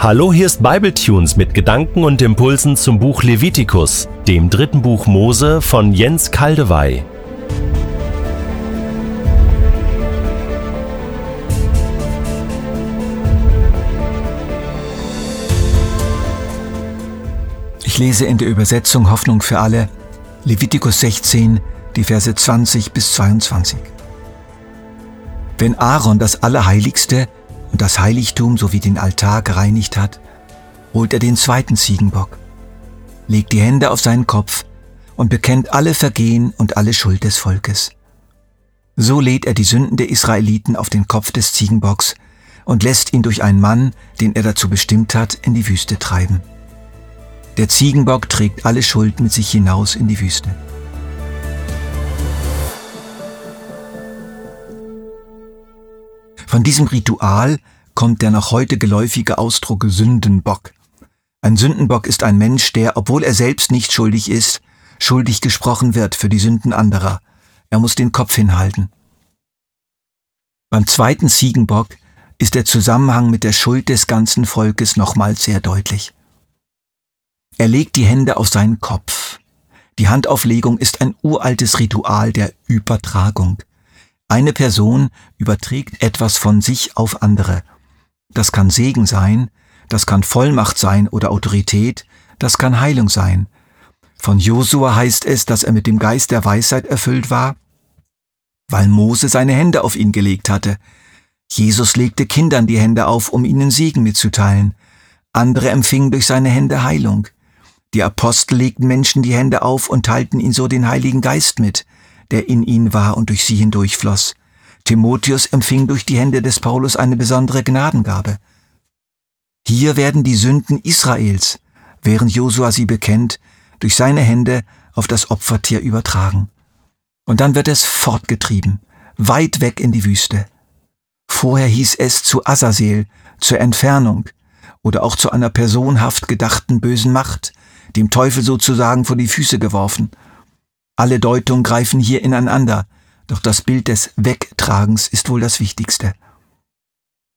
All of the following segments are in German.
Hallo, hier ist Bibletunes mit Gedanken und Impulsen zum Buch Levitikus, dem dritten Buch Mose von Jens Kaldewey. Ich lese in der Übersetzung Hoffnung für alle Levitikus 16, die Verse 20 bis 22. Wenn Aaron das Allerheiligste und das Heiligtum sowie den Altar gereinigt hat, holt er den zweiten Ziegenbock, legt die Hände auf seinen Kopf und bekennt alle Vergehen und alle Schuld des Volkes. So lädt er die Sünden der Israeliten auf den Kopf des Ziegenbocks und lässt ihn durch einen Mann, den er dazu bestimmt hat, in die Wüste treiben. Der Ziegenbock trägt alle Schuld mit sich hinaus in die Wüste. Von diesem Ritual kommt der noch heute geläufige Ausdruck Sündenbock. Ein Sündenbock ist ein Mensch, der, obwohl er selbst nicht schuldig ist, schuldig gesprochen wird für die Sünden anderer. Er muss den Kopf hinhalten. Beim zweiten Ziegenbock ist der Zusammenhang mit der Schuld des ganzen Volkes nochmals sehr deutlich. Er legt die Hände auf seinen Kopf. Die Handauflegung ist ein uraltes Ritual der Übertragung. Eine Person überträgt etwas von sich auf andere. Das kann Segen sein, das kann Vollmacht sein oder Autorität, das kann Heilung sein. Von Josua heißt es, dass er mit dem Geist der Weisheit erfüllt war, weil Mose seine Hände auf ihn gelegt hatte. Jesus legte Kindern die Hände auf, um ihnen Segen mitzuteilen. Andere empfingen durch seine Hände Heilung. Die Apostel legten Menschen die Hände auf und teilten ihnen so den Heiligen Geist mit der in ihn war und durch sie hindurchfloss. Timotheus empfing durch die Hände des Paulus eine besondere Gnadengabe. Hier werden die Sünden Israels, während Josua sie bekennt, durch seine Hände auf das Opfertier übertragen. Und dann wird es fortgetrieben, weit weg in die Wüste. Vorher hieß es zu Azazel, zur Entfernung oder auch zu einer personhaft gedachten bösen Macht, dem Teufel sozusagen vor die Füße geworfen – alle Deutungen greifen hier ineinander, doch das Bild des Wegtragens ist wohl das Wichtigste.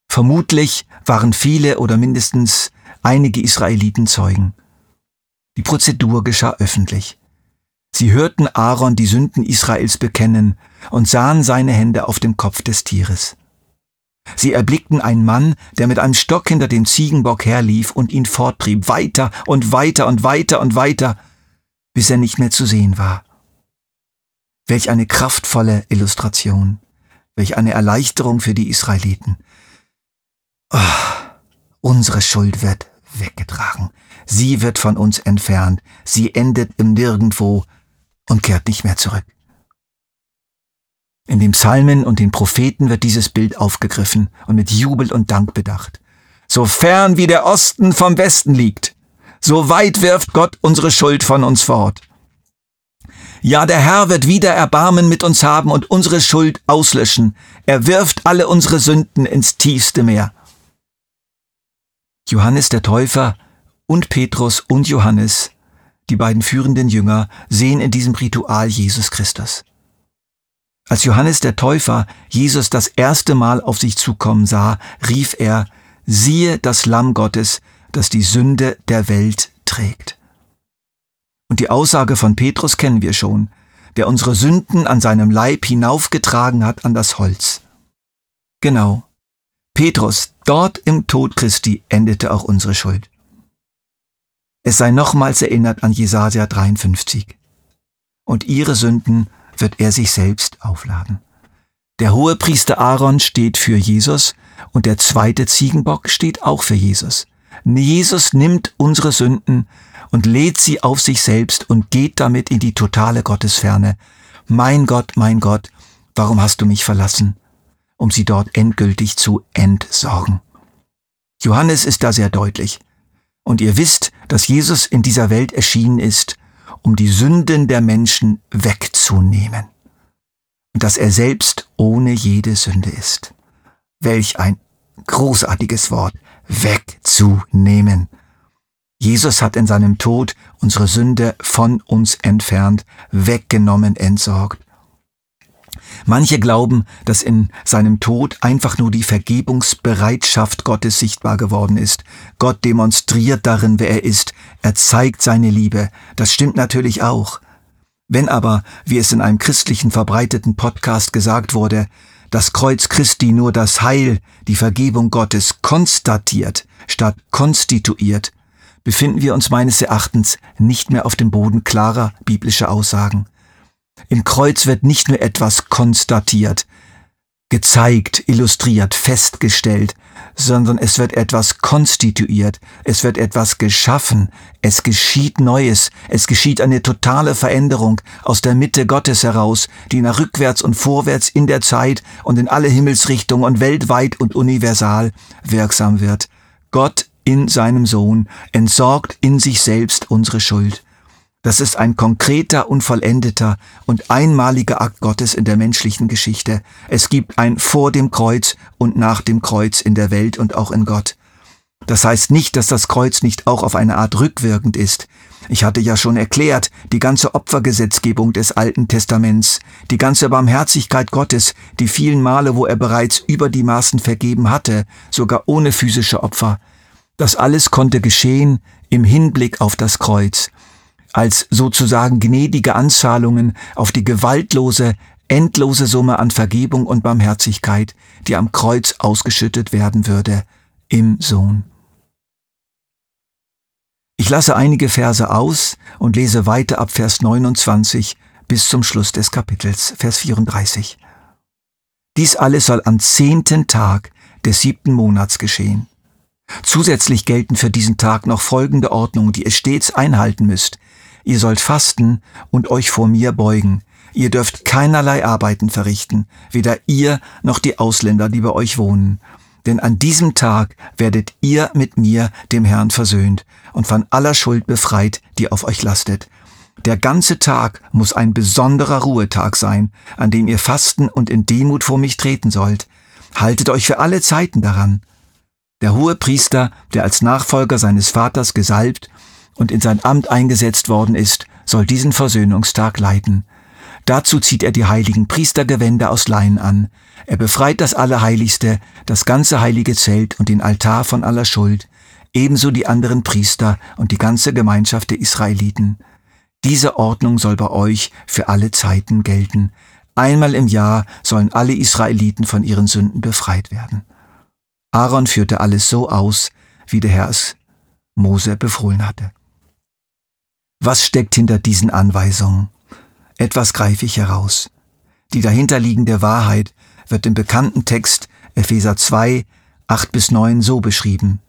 Vermutlich waren viele oder mindestens einige Israeliten Zeugen. Die Prozedur geschah öffentlich. Sie hörten Aaron die Sünden Israels bekennen und sahen seine Hände auf dem Kopf des Tieres. Sie erblickten einen Mann, der mit einem Stock hinter dem Ziegenbock herlief und ihn forttrieb, weiter und weiter und weiter und weiter, bis er nicht mehr zu sehen war. Welch eine kraftvolle Illustration, welch eine Erleichterung für die Israeliten. Oh, unsere Schuld wird weggetragen, sie wird von uns entfernt, sie endet im Nirgendwo und kehrt nicht mehr zurück. In den Psalmen und den Propheten wird dieses Bild aufgegriffen und mit Jubel und Dank bedacht. So fern wie der Osten vom Westen liegt, so weit wirft Gott unsere Schuld von uns fort. Ja, der Herr wird wieder Erbarmen mit uns haben und unsere Schuld auslöschen. Er wirft alle unsere Sünden ins tiefste Meer. Johannes der Täufer und Petrus und Johannes, die beiden führenden Jünger, sehen in diesem Ritual Jesus Christus. Als Johannes der Täufer Jesus das erste Mal auf sich zukommen sah, rief er, siehe das Lamm Gottes, das die Sünde der Welt trägt. Und die Aussage von Petrus kennen wir schon, der unsere Sünden an seinem Leib hinaufgetragen hat an das Holz. Genau. Petrus, dort im Tod Christi endete auch unsere Schuld. Es sei nochmals erinnert an Jesaja 53. Und ihre Sünden wird er sich selbst aufladen. Der hohe Priester Aaron steht für Jesus und der zweite Ziegenbock steht auch für Jesus. Jesus nimmt unsere Sünden und lädt sie auf sich selbst und geht damit in die totale Gottesferne. Mein Gott, mein Gott, warum hast du mich verlassen? Um sie dort endgültig zu entsorgen. Johannes ist da sehr deutlich. Und ihr wisst, dass Jesus in dieser Welt erschienen ist, um die Sünden der Menschen wegzunehmen. Und dass er selbst ohne jede Sünde ist. Welch ein großartiges Wort, wegzunehmen. Jesus hat in seinem Tod unsere Sünde von uns entfernt, weggenommen, entsorgt. Manche glauben, dass in seinem Tod einfach nur die Vergebungsbereitschaft Gottes sichtbar geworden ist. Gott demonstriert darin, wer er ist. Er zeigt seine Liebe. Das stimmt natürlich auch. Wenn aber, wie es in einem christlichen verbreiteten Podcast gesagt wurde, das Kreuz Christi nur das Heil, die Vergebung Gottes konstatiert statt konstituiert, befinden wir uns meines Erachtens nicht mehr auf dem Boden klarer biblischer Aussagen. Im Kreuz wird nicht nur etwas konstatiert, gezeigt, illustriert, festgestellt, sondern es wird etwas konstituiert, es wird etwas geschaffen, es geschieht Neues, es geschieht eine totale Veränderung aus der Mitte Gottes heraus, die nach rückwärts und vorwärts in der Zeit und in alle Himmelsrichtungen und weltweit und universal wirksam wird. Gott in seinem Sohn entsorgt in sich selbst unsere Schuld. Das ist ein konkreter, unvollendeter und einmaliger Akt Gottes in der menschlichen Geschichte. Es gibt ein vor dem Kreuz und nach dem Kreuz in der Welt und auch in Gott. Das heißt nicht, dass das Kreuz nicht auch auf eine Art rückwirkend ist. Ich hatte ja schon erklärt, die ganze Opfergesetzgebung des Alten Testaments, die ganze Barmherzigkeit Gottes, die vielen Male, wo er bereits über die Maßen vergeben hatte, sogar ohne physische Opfer. Das alles konnte geschehen im Hinblick auf das Kreuz als sozusagen gnädige Anzahlungen auf die gewaltlose, endlose Summe an Vergebung und Barmherzigkeit, die am Kreuz ausgeschüttet werden würde, im Sohn. Ich lasse einige Verse aus und lese weiter ab Vers 29 bis zum Schluss des Kapitels, Vers 34. Dies alles soll am zehnten Tag des siebten Monats geschehen. Zusätzlich gelten für diesen Tag noch folgende Ordnungen, die ihr stets einhalten müsst, Ihr sollt fasten und euch vor mir beugen. Ihr dürft keinerlei Arbeiten verrichten, weder ihr noch die Ausländer, die bei euch wohnen. Denn an diesem Tag werdet ihr mit mir, dem Herrn, versöhnt und von aller Schuld befreit, die auf euch lastet. Der ganze Tag muss ein besonderer Ruhetag sein, an dem ihr fasten und in Demut vor mich treten sollt. Haltet euch für alle Zeiten daran. Der hohe Priester, der als Nachfolger seines Vaters gesalbt und in sein Amt eingesetzt worden ist, soll diesen Versöhnungstag leiten. Dazu zieht er die heiligen Priestergewänder aus Leinen an. Er befreit das Allerheiligste, das ganze heilige Zelt und den Altar von aller Schuld, ebenso die anderen Priester und die ganze Gemeinschaft der Israeliten. Diese Ordnung soll bei euch für alle Zeiten gelten. Einmal im Jahr sollen alle Israeliten von ihren Sünden befreit werden. Aaron führte alles so aus, wie der Herr es Mose befohlen hatte. Was steckt hinter diesen Anweisungen? Etwas greife ich heraus. Die dahinterliegende Wahrheit wird im bekannten Text Epheser 2, 8 bis 9 so beschrieben.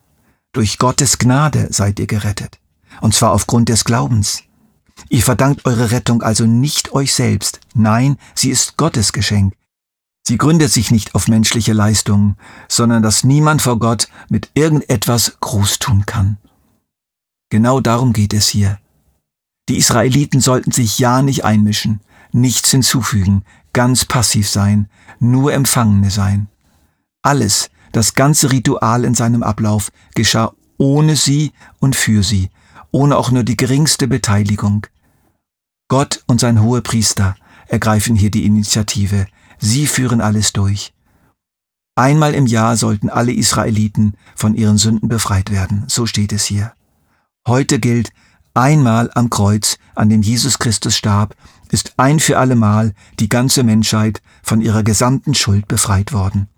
Durch Gottes Gnade seid ihr gerettet. Und zwar aufgrund des Glaubens. Ihr verdankt eure Rettung also nicht euch selbst. Nein, sie ist Gottes Geschenk. Sie gründet sich nicht auf menschliche Leistungen, sondern dass niemand vor Gott mit irgendetwas groß tun kann. Genau darum geht es hier. Die Israeliten sollten sich ja nicht einmischen, nichts hinzufügen, ganz passiv sein, nur Empfangene sein. Alles, das ganze Ritual in seinem Ablauf geschah ohne sie und für sie, ohne auch nur die geringste Beteiligung. Gott und sein hohe Priester ergreifen hier die Initiative. Sie führen alles durch. Einmal im Jahr sollten alle Israeliten von ihren Sünden befreit werden, so steht es hier. Heute gilt, Einmal am Kreuz, an dem Jesus Christus starb, ist ein für allemal die ganze Menschheit von ihrer gesamten Schuld befreit worden.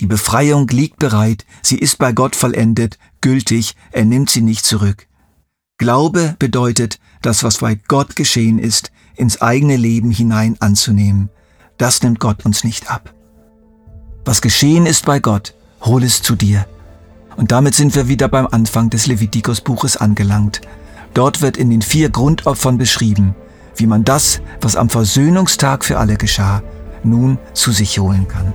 Die Befreiung liegt bereit, sie ist bei Gott vollendet, gültig, er nimmt sie nicht zurück. Glaube bedeutet, das, was bei Gott geschehen ist, ins eigene Leben hinein anzunehmen. Das nimmt Gott uns nicht ab. Was geschehen ist bei Gott, hol es zu dir. Und damit sind wir wieder beim Anfang des Levitikus-Buches angelangt. Dort wird in den vier Grundopfern beschrieben, wie man das, was am Versöhnungstag für alle geschah, nun zu sich holen kann.